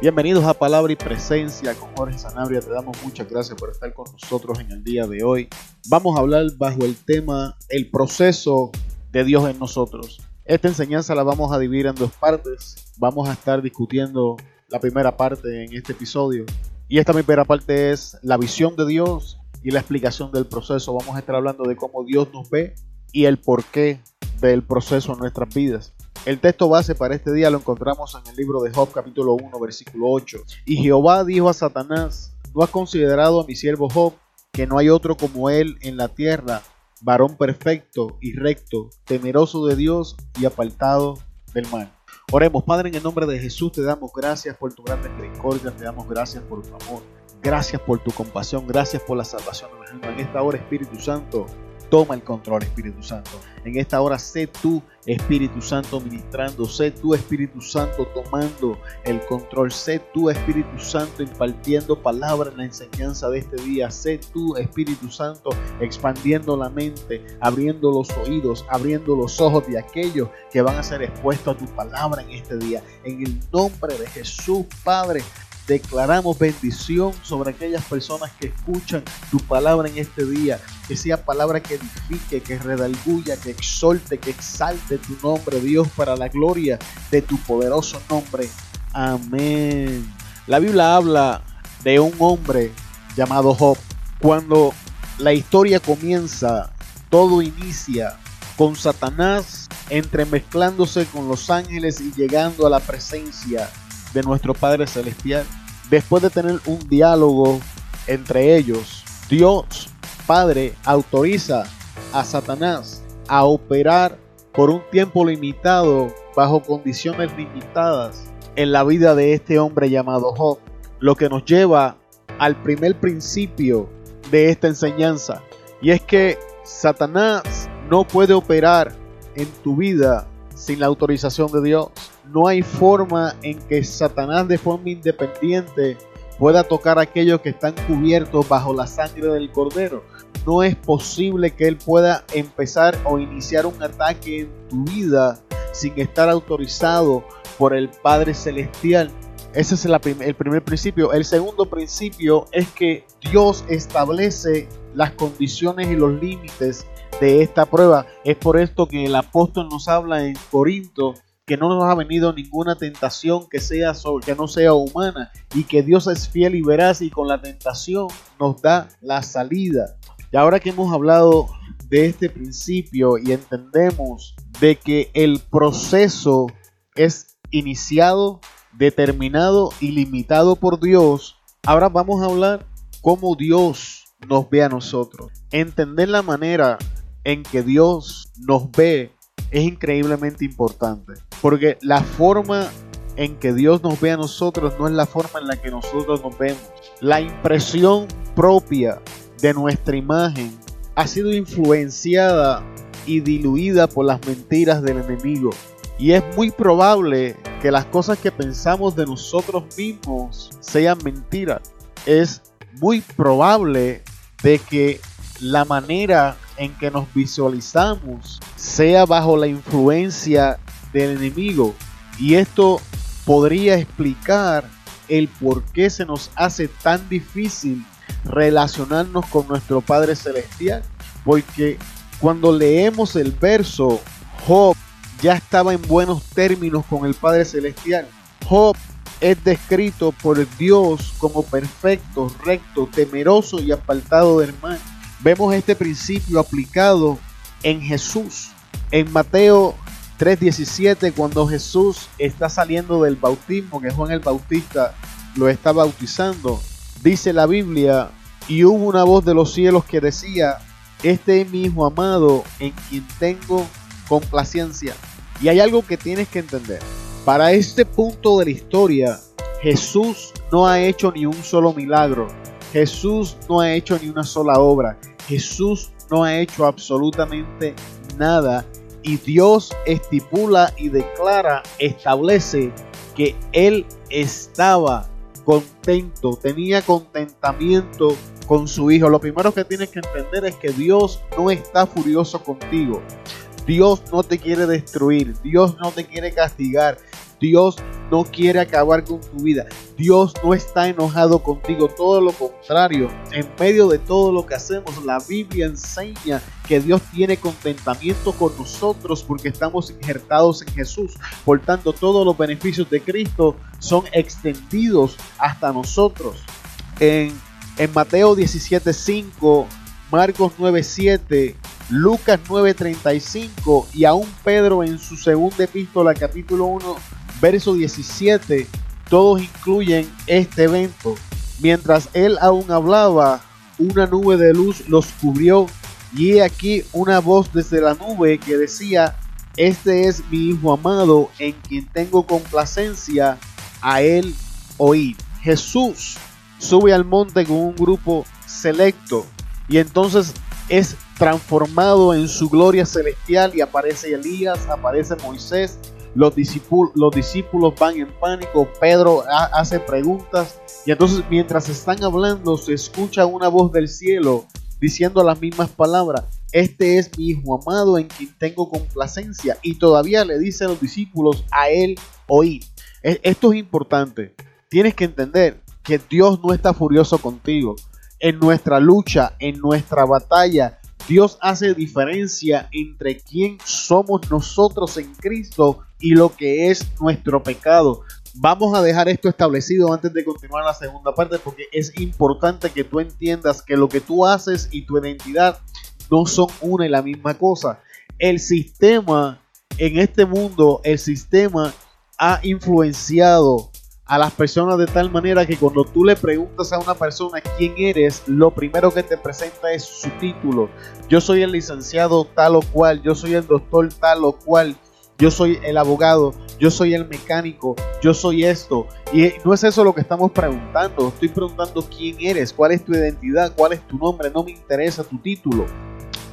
Bienvenidos a Palabra y Presencia con Jorge Sanabria. Te damos muchas gracias por estar con nosotros en el día de hoy. Vamos a hablar bajo el tema el proceso de Dios en nosotros. Esta enseñanza la vamos a dividir en dos partes. Vamos a estar discutiendo la primera parte en este episodio. Y esta primera parte es la visión de Dios y la explicación del proceso. Vamos a estar hablando de cómo Dios nos ve y el porqué del proceso en nuestras vidas. El texto base para este día lo encontramos en el libro de Job capítulo 1 versículo 8. Y Jehová dijo a Satanás, ¿no has considerado a mi siervo Job, que no hay otro como él en la tierra, varón perfecto y recto, temeroso de Dios y apartado del mal? Oremos, Padre, en el nombre de Jesús te damos gracias por tu gran misericordia, te damos gracias por tu amor, gracias por tu compasión, gracias por la salvación de En esta hora, Espíritu Santo, Toma el control, Espíritu Santo. En esta hora sé tú, Espíritu Santo, ministrando. Sé tú, Espíritu Santo, tomando el control. Sé tú, Espíritu Santo, impartiendo palabra en la enseñanza de este día. Sé tú, Espíritu Santo, expandiendo la mente, abriendo los oídos, abriendo los ojos de aquellos que van a ser expuestos a tu palabra en este día. En el nombre de Jesús, Padre, Declaramos bendición sobre aquellas personas que escuchan tu palabra en este día. Que sea palabra que edifique, que redalguya, que exalte, que exalte tu nombre, Dios, para la gloria de tu poderoso nombre. Amén. La Biblia habla de un hombre llamado Job. Cuando la historia comienza, todo inicia con Satanás entremezclándose con los ángeles y llegando a la presencia de nuestro Padre Celestial después de tener un diálogo entre ellos, Dios Padre autoriza a Satanás a operar por un tiempo limitado bajo condiciones limitadas en la vida de este hombre llamado Job, lo que nos lleva al primer principio de esta enseñanza, y es que Satanás no puede operar en tu vida sin la autorización de Dios no hay forma en que Satanás de forma independiente pueda tocar a aquellos que están cubiertos bajo la sangre del cordero. No es posible que él pueda empezar o iniciar un ataque en tu vida sin estar autorizado por el Padre Celestial. Ese es el primer principio. El segundo principio es que Dios establece las condiciones y los límites de esta prueba. Es por esto que el apóstol nos habla en Corinto que no nos ha venido ninguna tentación que, sea, que no sea humana y que Dios es fiel y veraz y con la tentación nos da la salida. Y ahora que hemos hablado de este principio y entendemos de que el proceso es iniciado, determinado y limitado por Dios, ahora vamos a hablar cómo Dios nos ve a nosotros. Entender la manera en que Dios nos ve es increíblemente importante. Porque la forma en que Dios nos ve a nosotros no es la forma en la que nosotros nos vemos. La impresión propia de nuestra imagen ha sido influenciada y diluida por las mentiras del enemigo. Y es muy probable que las cosas que pensamos de nosotros mismos sean mentiras. Es muy probable de que la manera en que nos visualizamos sea bajo la influencia del enemigo. Y esto podría explicar el por qué se nos hace tan difícil relacionarnos con nuestro Padre Celestial. Porque cuando leemos el verso, Job ya estaba en buenos términos con el Padre Celestial. Job es descrito por Dios como perfecto, recto, temeroso y apartado del mal. Vemos este principio aplicado en Jesús. En Mateo 3:17, cuando Jesús está saliendo del bautismo, que Juan el Bautista lo está bautizando, dice la Biblia, y hubo una voz de los cielos que decía, este es mi hijo amado en quien tengo complacencia. Y hay algo que tienes que entender. Para este punto de la historia, Jesús no ha hecho ni un solo milagro. Jesús no ha hecho ni una sola obra. Jesús no ha hecho absolutamente nada y Dios estipula y declara, establece que Él estaba contento, tenía contentamiento con su hijo. Lo primero que tienes que entender es que Dios no está furioso contigo. Dios no te quiere destruir, Dios no te quiere castigar, Dios no quiere acabar con tu vida. Dios no está enojado contigo, todo lo contrario. En medio de todo lo que hacemos, la Biblia enseña que Dios tiene contentamiento con nosotros porque estamos injertados en Jesús. Por tanto, todos los beneficios de Cristo son extendidos hasta nosotros. En, en Mateo 17:5, Marcos 9:7, Lucas 9:35 y aún Pedro en su segunda epístola, capítulo 1, verso 17, todos incluyen este evento. Mientras él aún hablaba, una nube de luz los cubrió y he aquí una voz desde la nube que decía, este es mi Hijo amado en quien tengo complacencia, a él oír. Jesús sube al monte con un grupo selecto y entonces es transformado en su gloria celestial y aparece Elías, aparece Moisés, los discípulos, los discípulos van en pánico, Pedro hace preguntas y entonces mientras están hablando se escucha una voz del cielo diciendo las mismas palabras. Este es mi Hijo amado en quien tengo complacencia. Y todavía le dice a los discípulos, a él oír. E, esto es importante. Tienes que entender que Dios no está furioso contigo. En nuestra lucha, en nuestra batalla, Dios hace diferencia entre quién somos nosotros en Cristo y lo que es nuestro pecado. Vamos a dejar esto establecido antes de continuar la segunda parte porque es importante que tú entiendas que lo que tú haces y tu identidad no son una y la misma cosa. El sistema en este mundo, el sistema ha influenciado a las personas de tal manera que cuando tú le preguntas a una persona quién eres, lo primero que te presenta es su título. Yo soy el licenciado tal o cual, yo soy el doctor tal o cual, yo soy el abogado, yo soy el mecánico, yo soy esto. Y no es eso lo que estamos preguntando, estoy preguntando quién eres, cuál es tu identidad, cuál es tu nombre, no me interesa tu título.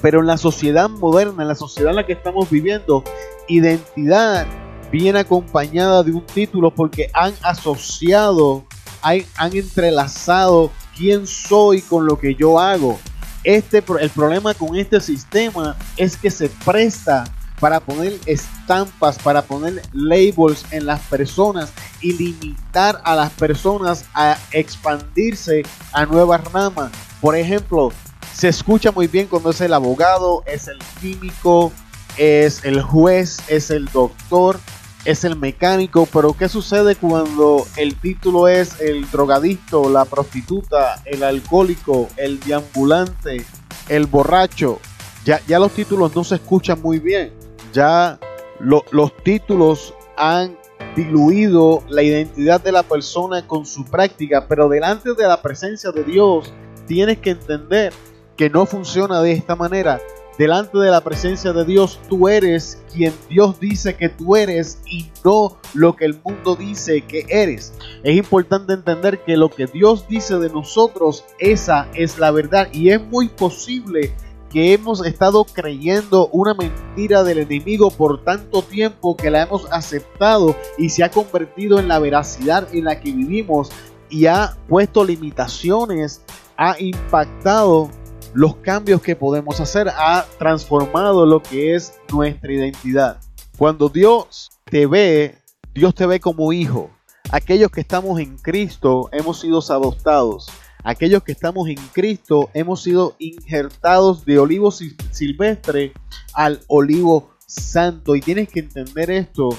Pero en la sociedad moderna, en la sociedad en la que estamos viviendo, identidad viene acompañada de un título porque han asociado, han, han entrelazado quién soy con lo que yo hago. Este, el problema con este sistema es que se presta para poner estampas, para poner labels en las personas y limitar a las personas a expandirse a nuevas ramas. Por ejemplo, se escucha muy bien cuando es el abogado, es el químico, es el juez, es el doctor, es el mecánico, pero ¿qué sucede cuando el título es el drogadicto, la prostituta, el alcohólico, el deambulante, el borracho? Ya, ya los títulos no se escuchan muy bien. Ya los títulos han diluido la identidad de la persona con su práctica, pero delante de la presencia de Dios tienes que entender que no funciona de esta manera delante de la presencia de Dios, tú eres quien Dios dice que tú eres y no lo que el mundo dice que eres. Es importante entender que lo que Dios dice de nosotros, esa es la verdad y es muy posible que hemos estado creyendo una mentira del enemigo por tanto tiempo que la hemos aceptado y se ha convertido en la veracidad en la que vivimos y ha puesto limitaciones, ha impactado los cambios que podemos hacer, ha transformado lo que es nuestra identidad. Cuando Dios te ve, Dios te ve como hijo. Aquellos que estamos en Cristo hemos sido adoptados. Aquellos que estamos en Cristo hemos sido injertados de olivo silvestre al olivo santo. Y tienes que entender esto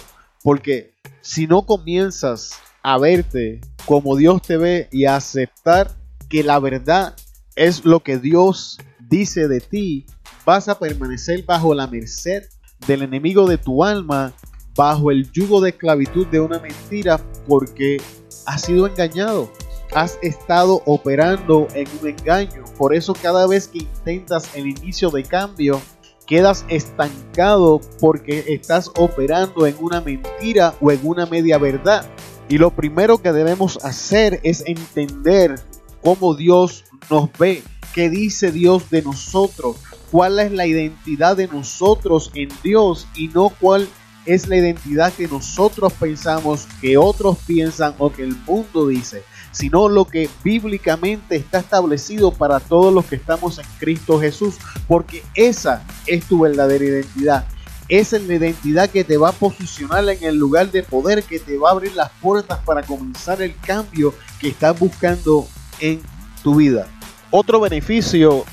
porque si no comienzas a verte como Dios te ve y a aceptar que la verdad es lo que Dios dice de ti, vas a permanecer bajo la merced del enemigo de tu alma, bajo el yugo de esclavitud de una mentira, porque has sido engañado, has estado operando en un engaño. Por eso cada vez que intentas el inicio de cambio, quedas estancado porque estás operando en una mentira o en una media verdad. Y lo primero que debemos hacer es entender cómo Dios nos ve, qué dice Dios de nosotros, cuál es la identidad de nosotros en Dios y no cuál es la identidad que nosotros pensamos, que otros piensan o que el mundo dice, sino lo que bíblicamente está establecido para todos los que estamos en Cristo Jesús, porque esa es tu verdadera identidad. Esa es la identidad que te va a posicionar en el lugar de poder, que te va a abrir las puertas para comenzar el cambio que estás buscando en tu vida. Otro beneficio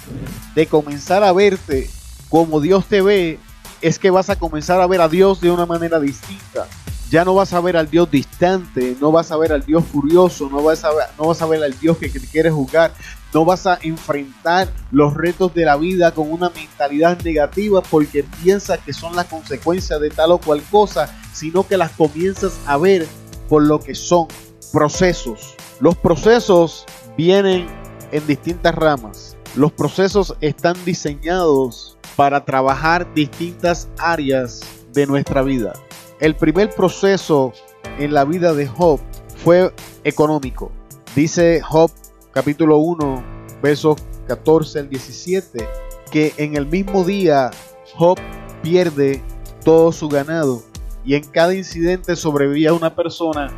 de comenzar a verte como Dios te ve es que vas a comenzar a ver a Dios de una manera distinta. Ya no vas a ver al Dios distante, no vas a ver al Dios furioso, no vas a ver, no vas a ver al Dios que te quiere juzgar, no vas a enfrentar los retos de la vida con una mentalidad negativa porque piensas que son la consecuencia de tal o cual cosa, sino que las comienzas a ver por lo que son procesos. Los procesos vienen en distintas ramas. Los procesos están diseñados para trabajar distintas áreas de nuestra vida. El primer proceso en la vida de Job fue económico. Dice Job capítulo 1, versos 14 al 17, que en el mismo día Job pierde todo su ganado y en cada incidente sobrevivía una persona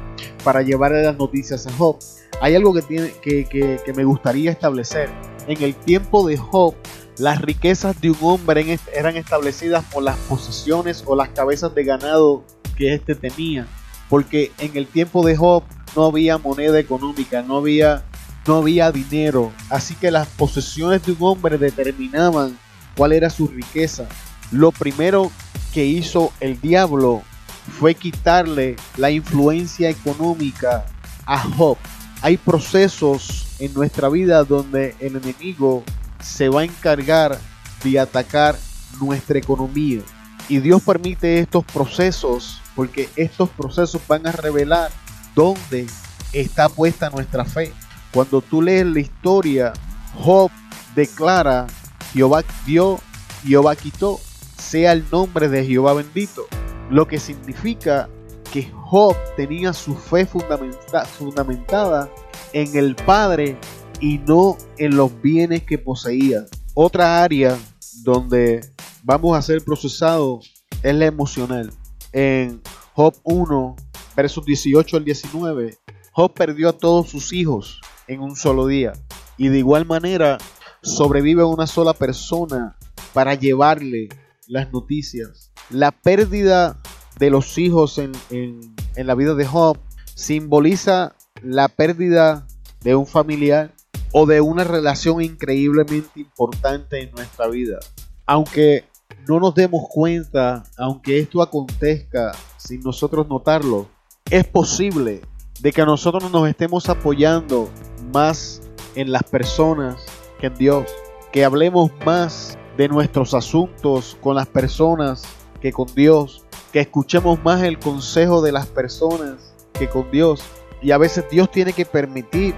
para llevarle las noticias a Job. Hay algo que, tiene, que, que me gustaría establecer. En el tiempo de Job, las riquezas de un hombre eran establecidas por las posesiones o las cabezas de ganado que éste tenía. Porque en el tiempo de Job no había moneda económica, no había, no había dinero. Así que las posesiones de un hombre determinaban cuál era su riqueza. Lo primero que hizo el diablo fue quitarle la influencia económica a Job. Hay procesos en nuestra vida donde el enemigo se va a encargar de atacar nuestra economía. Y Dios permite estos procesos porque estos procesos van a revelar dónde está puesta nuestra fe. Cuando tú lees la historia, Job declara, Jehová dio, Jehová quitó, sea el nombre de Jehová bendito. Lo que significa que Job tenía su fe fundamentada en el Padre y no en los bienes que poseía. Otra área donde vamos a ser procesados es la emocional. En Job 1, versos 18 al 19, Job perdió a todos sus hijos en un solo día. Y de igual manera sobrevive una sola persona para llevarle las noticias. La pérdida de los hijos en, en, la vida de Job simboliza la pérdida de un familiar o de una relación increíblemente importante en nuestra vida. Aunque no nos demos cuenta, aunque esto acontezca sin nosotros notarlo, es posible de que nosotros nos estemos apoyando más en las personas que en Dios, que hablemos más de nuestros asuntos con las personas que con Dios, que escuchemos más el consejo de las personas que con Dios. Y a veces Dios tiene que permitir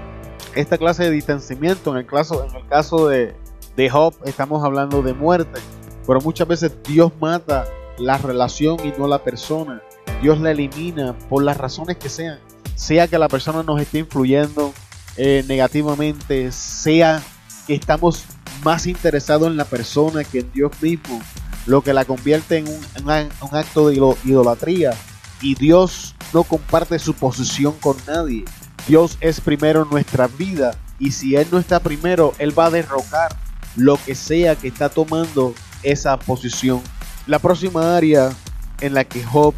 esta clase de distanciamiento. En el caso, en el caso de, de Job estamos hablando de muerte, pero muchas veces Dios mata la relación y no la persona. Dios la elimina por las razones que sean. Sea que la persona nos esté influyendo eh, negativamente, sea que estamos más interesados en la persona que en Dios mismo, lo que la convierte en un, un acto de idolatría. Y Dios no comparte su posición con nadie. Dios es primero en nuestra vida y si Él no está primero, Él va a derrocar lo que sea que está tomando esa posición. La próxima área en la que Job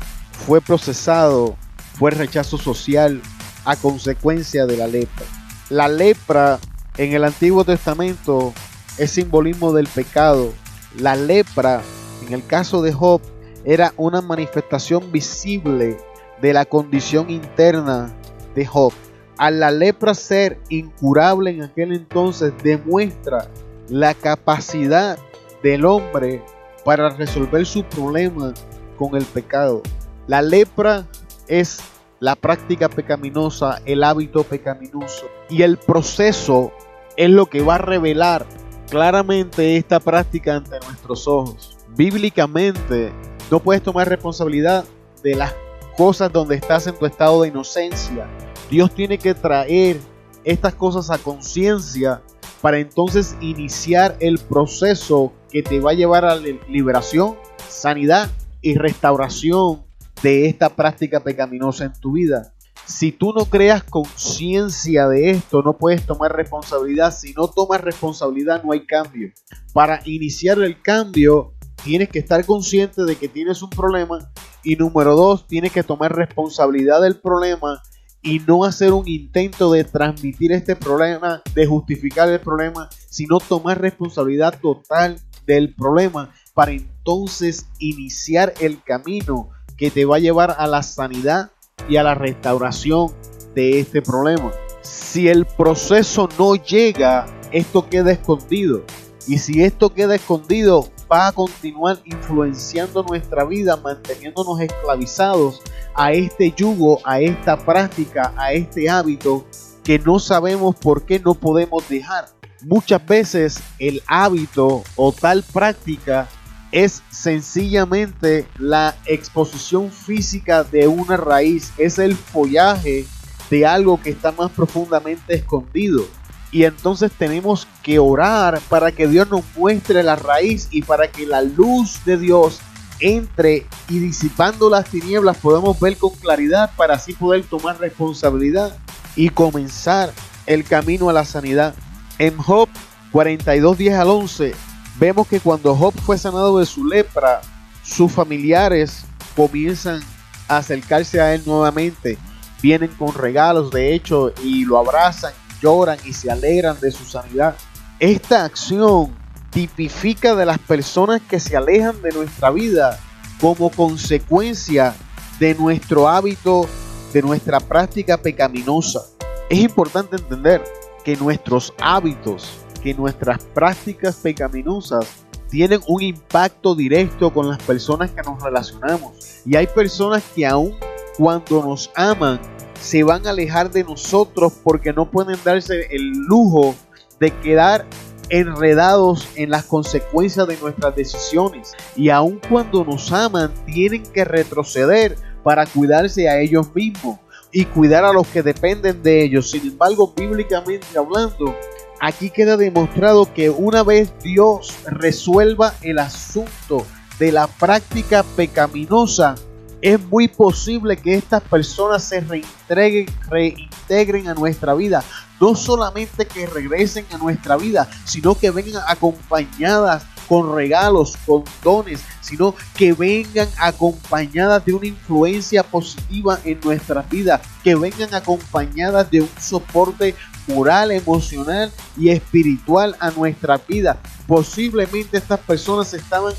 fue procesado fue el rechazo social a consecuencia de la lepra. La lepra en el Antiguo Testamento es simbolismo del pecado. La lepra, en el caso de Job, era una manifestación visible de la condición interna de Job a la lepra ser incurable en aquel entonces demuestra la capacidad del hombre para resolver su problema con el pecado. La lepra es la práctica pecaminosa, el hábito pecaminoso. Y el proceso es lo que va a revelar claramente esta práctica ante nuestros ojos. Bíblicamente, no puedes tomar responsabilidad de las cosas donde estás en tu estado de inocencia Dios tiene que traer estas cosas a conciencia para entonces iniciar el proceso que te va a llevar a la liberación, sanidad y restauración de esta práctica pecaminosa en tu vida. Si tú no creas conciencia de esto, no puedes tomar responsabilidad. Si no tomas responsabilidad, no hay cambio. Para iniciar el cambio, tienes que estar consciente de que tienes un problema. Y número dos, tienes que tomar responsabilidad del problema y no hacer un intento de transmitir este problema, de justificar el problema, sino tomar responsabilidad total del problema para entonces iniciar el camino que te va a llevar a la sanidad y a la restauración de este problema. Si el proceso no llega, esto queda escondido. Y si esto queda escondido, va a continuar influenciando nuestra vida, manteniéndonos esclavizados a este yugo, a esta práctica, a este hábito que no sabemos por qué no podemos dejar. Muchas veces el hábito o tal práctica es sencillamente la exposición física de una raíz, es el follaje de algo que está más profundamente escondido. Y entonces tenemos que orar para que Dios nos muestre la raíz y para que la luz de Dios entre y disipando las tinieblas podemos ver con claridad para así poder tomar responsabilidad y comenzar el camino a la sanidad. En Job 42, 10 al 11 vemos que cuando Job fue sanado de su lepra, sus familiares comienzan a acercarse a él nuevamente. Vienen con regalos, de hecho, y lo abrazan lloran y se alegran de su sanidad. Esta acción tipifica de las personas que se alejan de nuestra vida como consecuencia de nuestro hábito, de nuestra práctica pecaminosa. Es importante entender que nuestros hábitos, que nuestras prácticas pecaminosas tienen un impacto directo con las personas que nos relacionamos. Y hay personas que aún cuando nos aman, se van a alejar de nosotros porque no pueden darse el lujo de quedar enredados en las consecuencias de nuestras decisiones. Y aun cuando nos aman, tienen que retroceder para cuidarse a ellos mismos y cuidar a los que dependen de ellos. Sin embargo, bíblicamente hablando, aquí queda demostrado que una vez Dios resuelva el asunto de la práctica pecaminosa, es muy posible que estas personas se reintegren a nuestra vida. No solamente que regresen a nuestra vida, sino que vengan acompañadas con regalos, con dones, sino que vengan acompañadas de una influencia positiva en nuestra vida, que vengan acompañadas de un soporte moral, emocional y espiritual a nuestra vida. Posiblemente estas personas estaban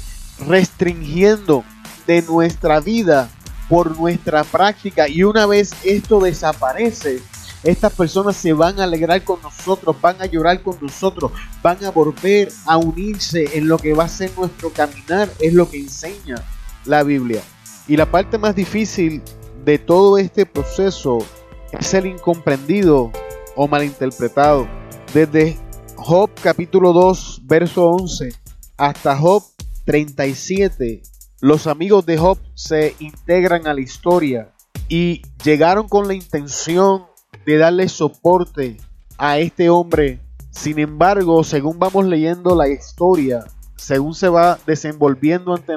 restringiendo de nuestra vida por nuestra práctica y una vez esto desaparece, estas personas se van a alegrar con nosotros, van a llorar con nosotros, van a volver a unirse en lo que va a ser nuestro caminar, es lo que enseña la Biblia. Y la parte más difícil de todo este proceso es el incomprendido o malinterpretado. Desde Job capítulo 2, verso 11, hasta Job 37, los amigos de Job se integran a la historia y llegaron con la intención de darle soporte a este hombre. Sin embargo, según vamos leyendo la historia, según se va desenvolviendo ante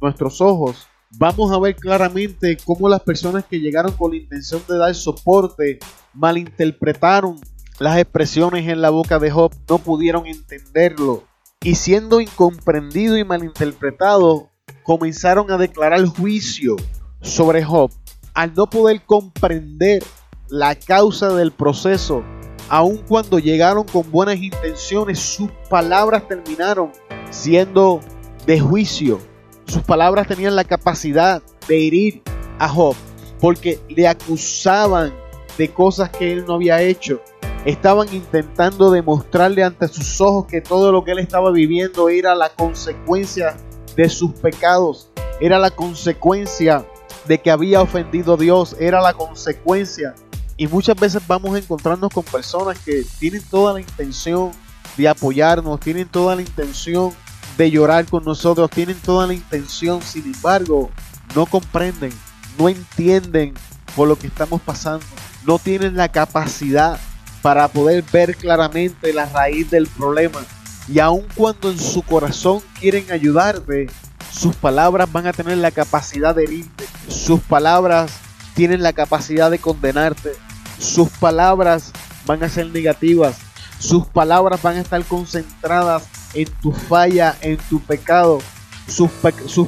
nuestros ojos, vamos a ver claramente cómo las personas que llegaron con la intención de dar soporte malinterpretaron las expresiones en la boca de Job, no pudieron entenderlo. Y siendo incomprendido y malinterpretado, comenzaron a declarar juicio sobre Job. Al no poder comprender la causa del proceso, aun cuando llegaron con buenas intenciones, sus palabras terminaron siendo de juicio. Sus palabras tenían la capacidad de herir a Job, porque le acusaban de cosas que él no había hecho. Estaban intentando demostrarle ante sus ojos que todo lo que él estaba viviendo era la consecuencia de sus pecados, era la consecuencia de que había ofendido a Dios, era la consecuencia. Y muchas veces vamos a encontrarnos con personas que tienen toda la intención de apoyarnos, tienen toda la intención de llorar con nosotros, tienen toda la intención, sin embargo, no comprenden, no entienden por lo que estamos pasando, no tienen la capacidad para poder ver claramente la raíz del problema. Y aun cuando en su corazón quieren ayudarte, sus palabras van a tener la capacidad de herirte. Sus palabras tienen la capacidad de condenarte. Sus palabras van a ser negativas. Sus palabras van a estar concentradas en tu falla, en tu pecado. sus,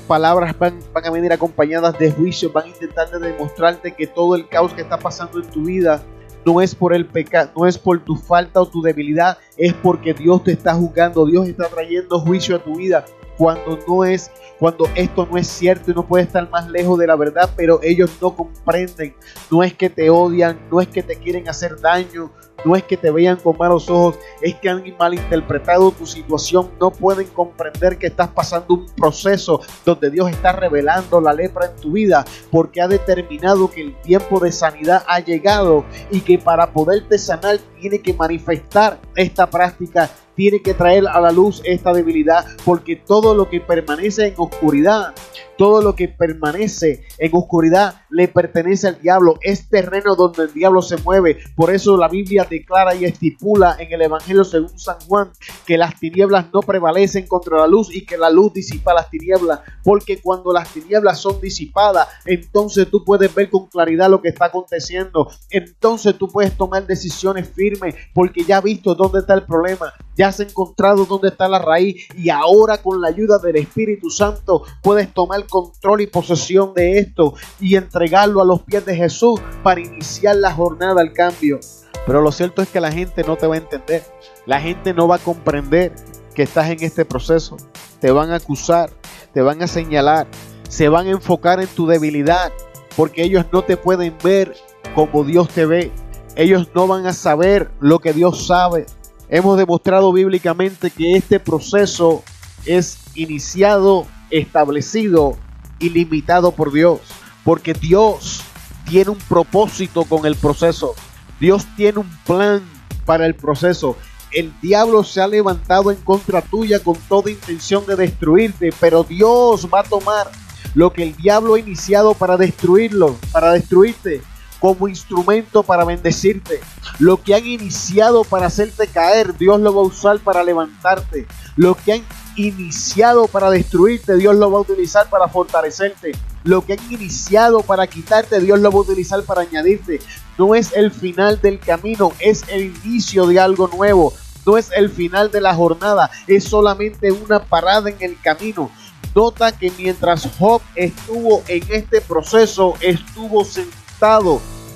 palabras van, van, a venir acompañadas de juicio, van a intentar demostrarte que todo el caos que está pasando en tu vida no es por el pecado, no es por tu falta o tu debilidad, es porque Dios te está juzgando, Dios está trayendo juicio a tu vida cuando no es cuando esto no es cierto y no puede estar más lejos de la verdad, pero ellos no comprenden, no es que te odian, no es que te quieren hacer daño, no es que te vean con malos ojos, es que han malinterpretado tu situación, no pueden comprender que estás pasando un proceso donde Dios está revelando la lepra en tu vida, porque ha determinado que el tiempo de sanidad ha llegado y que para poderte sanar tiene que manifestar esta práctica tiene que traer a la luz esta debilidad, porque todo lo que permanece en oscuridad todo lo que permanece en oscuridad le pertenece al diablo. Es terreno donde el diablo se mueve. Por eso la Biblia declara y estipula en el Evangelio según San Juan que las tinieblas no prevalecen contra la luz y que la luz disipa las tinieblas. Porque cuando las tinieblas son disipadas, entonces tú puedes ver con claridad lo que está aconteciendo. Entonces tú puedes tomar decisiones firmes porque ya has visto dónde está el problema. Ya has encontrado dónde está la raíz y ahora con la ayuda del Espíritu Santo puedes tomar control y posesión de esto y entregarlo a los pies de Jesús para iniciar la jornada al cambio. Pero lo cierto es que la gente no te va a entender. La gente no va a comprender que estás en este proceso. Te van a acusar, te van a señalar, se van a enfocar en tu debilidad, porque ellos no te pueden ver como Dios te ve. Ellos no van a saber lo que Dios sabe. Hemos demostrado bíblicamente que este proceso es iniciado establecido y limitado por Dios. Porque Dios tiene un propósito con el proceso. Dios tiene un plan para el proceso. El diablo se ha levantado en contra tuya con toda intención de destruirte, pero Dios va a tomar lo que el diablo ha iniciado para destruirlo, para destruirte, como instrumento para bendecirte. Lo que han iniciado para hacerte caer, Dios lo va a usar para levantarte. Lo que han iniciado para destruirte, Dios lo va a utilizar para fortalecerte. Lo que han iniciado para quitarte, Dios lo va a utilizar para añadirte. No es el final del camino, es el inicio de algo nuevo. No es el final de la jornada, es solamente una parada en el camino. Nota que mientras Job estuvo en este proceso, estuvo sentado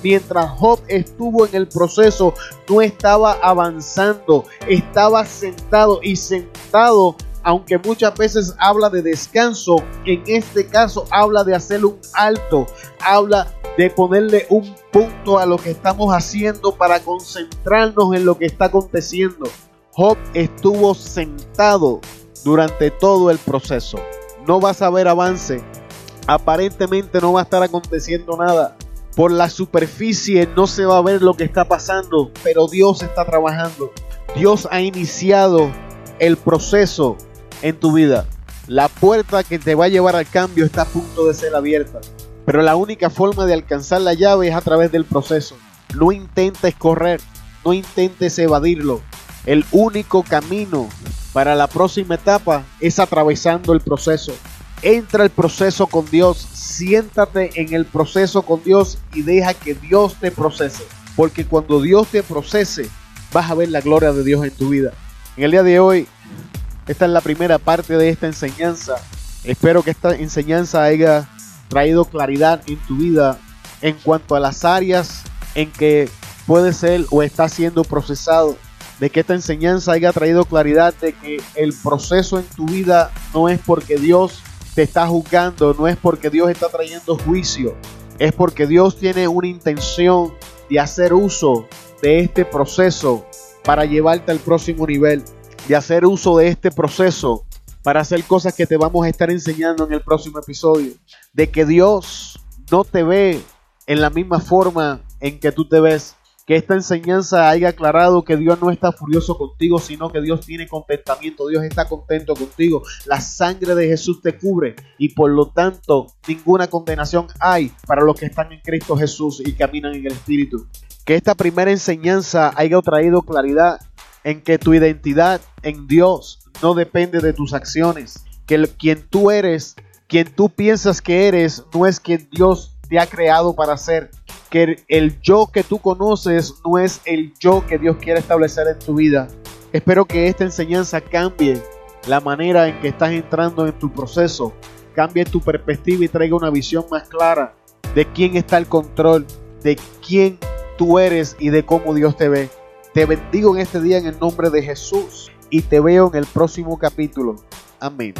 mientras Job estuvo en el proceso, no estaba avanzando, estaba sentado y sentado aunque muchas veces habla de descanso, en este caso habla de hacer un alto, habla de ponerle un punto a lo que estamos haciendo para concentrarnos en lo que está aconteciendo. Job estuvo sentado durante todo el proceso. No vas a ver avance. Aparentemente no va a estar aconteciendo nada. Por la superficie no se va a ver lo que está pasando, pero Dios está trabajando. Dios ha iniciado el proceso en tu vida. La puerta que te va a llevar al cambio está a punto de ser abierta. Pero la única forma de alcanzar la llave es a través del proceso. No intentes correr, no intentes evadirlo. El único camino para la próxima etapa es atravesando el proceso. Entra el proceso con Dios, siéntate en el proceso con Dios y deja que Dios te procese. Porque cuando Dios te procese, vas a ver la gloria de Dios en tu vida. En el día de hoy esta es la primera parte de esta enseñanza. Espero que esta enseñanza haya traído claridad en tu vida en cuanto a las áreas en que puede ser o está siendo procesado. De que esta enseñanza haya traído claridad de que el proceso en tu vida no es porque Dios te está juzgando, no es porque Dios está trayendo juicio, es porque Dios tiene una intención de hacer uso de este proceso para llevarte al próximo nivel de hacer uso de este proceso para hacer cosas que te vamos a estar enseñando en el próximo episodio. De que Dios no te ve en la misma forma en que tú te ves. Que esta enseñanza haya aclarado que Dios no está furioso contigo, sino que Dios tiene contentamiento, Dios está contento contigo. La sangre de Jesús te cubre y por lo tanto ninguna condenación hay para los que están en Cristo Jesús y caminan en el Espíritu. Que esta primera enseñanza haya traído claridad en que tu identidad en Dios no depende de tus acciones, que quien tú eres, quien tú piensas que eres, no es quien Dios ha creado para ser, que el yo que tú conoces no es el yo que Dios quiere establecer en tu vida. Espero que esta enseñanza cambie la manera en que estás entrando en tu proceso, cambie tu perspectiva y traiga una visión más clara de quién está el control, de quién tú eres y de cómo Dios te ve. Te bendigo en este día en el nombre de Jesús y te veo en el próximo capítulo. Amén.